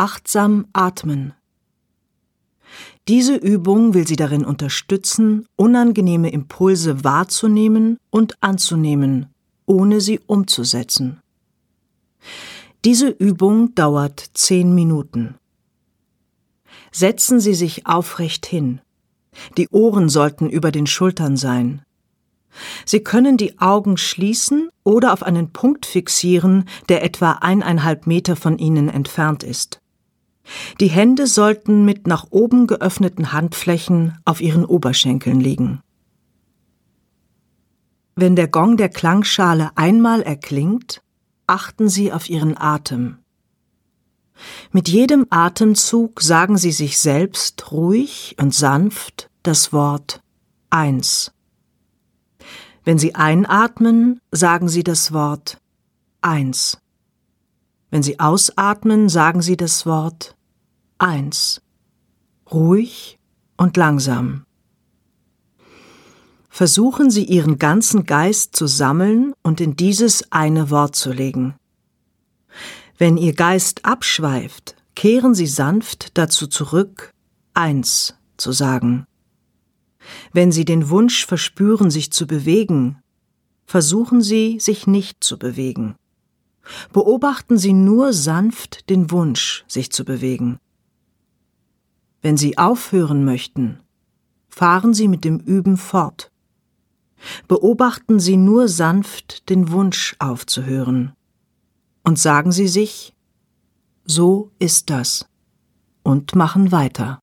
Achtsam atmen. Diese Übung will Sie darin unterstützen, unangenehme Impulse wahrzunehmen und anzunehmen, ohne sie umzusetzen. Diese Übung dauert zehn Minuten. Setzen Sie sich aufrecht hin. Die Ohren sollten über den Schultern sein. Sie können die Augen schließen oder auf einen Punkt fixieren, der etwa eineinhalb Meter von Ihnen entfernt ist. Die Hände sollten mit nach oben geöffneten Handflächen auf Ihren Oberschenkeln liegen. Wenn der Gong der Klangschale einmal erklingt, achten Sie auf Ihren Atem. Mit jedem Atemzug sagen Sie sich selbst ruhig und sanft das Wort eins. Wenn Sie einatmen, sagen Sie das Wort eins. Wenn Sie ausatmen, sagen Sie das Wort eins. Ruhig und langsam. Versuchen Sie Ihren ganzen Geist zu sammeln und in dieses eine Wort zu legen. Wenn Ihr Geist abschweift, kehren Sie sanft dazu zurück, eins zu sagen. Wenn Sie den Wunsch verspüren, sich zu bewegen, versuchen Sie, sich nicht zu bewegen. Beobachten Sie nur sanft den Wunsch, sich zu bewegen. Wenn Sie aufhören möchten, fahren Sie mit dem Üben fort. Beobachten Sie nur sanft den Wunsch aufzuhören. Und sagen Sie sich, so ist das, und machen weiter.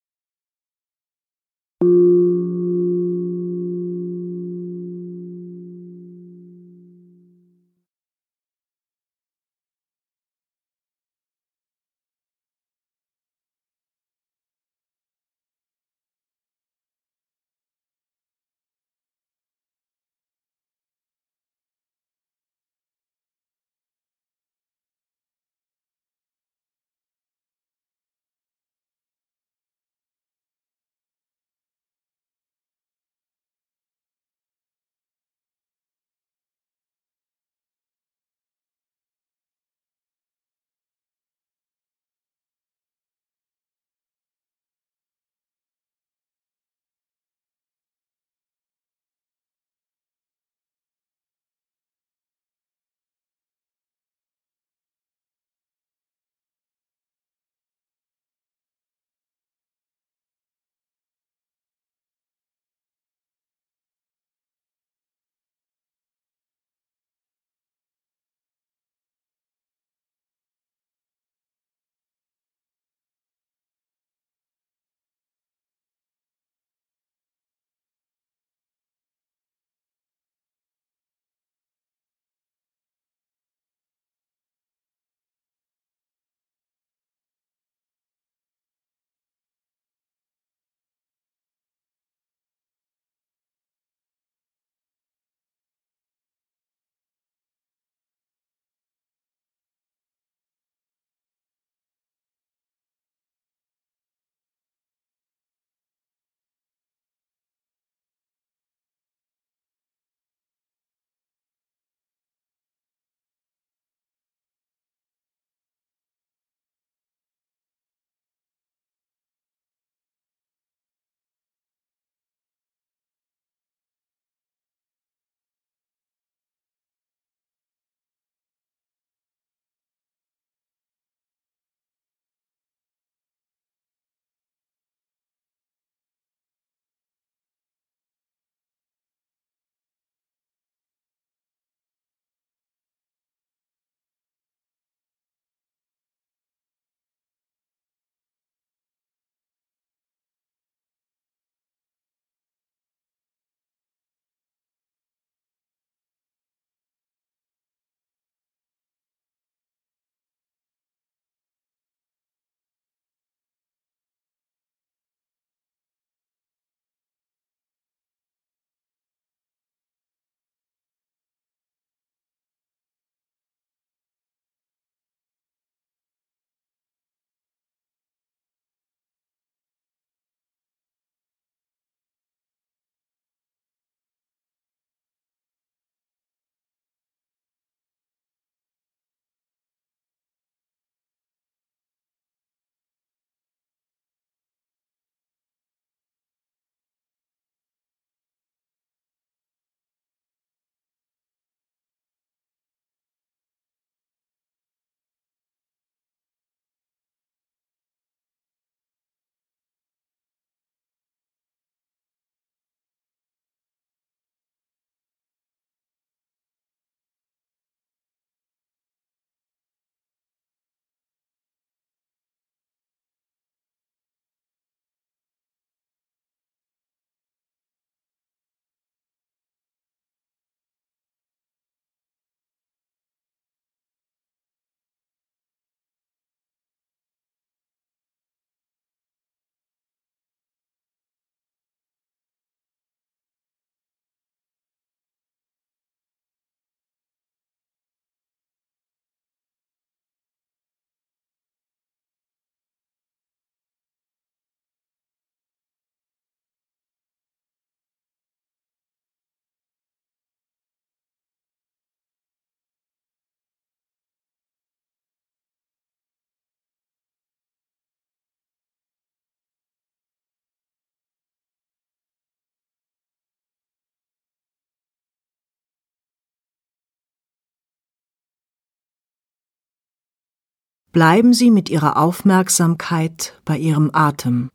Bleiben Sie mit Ihrer Aufmerksamkeit bei Ihrem Atem.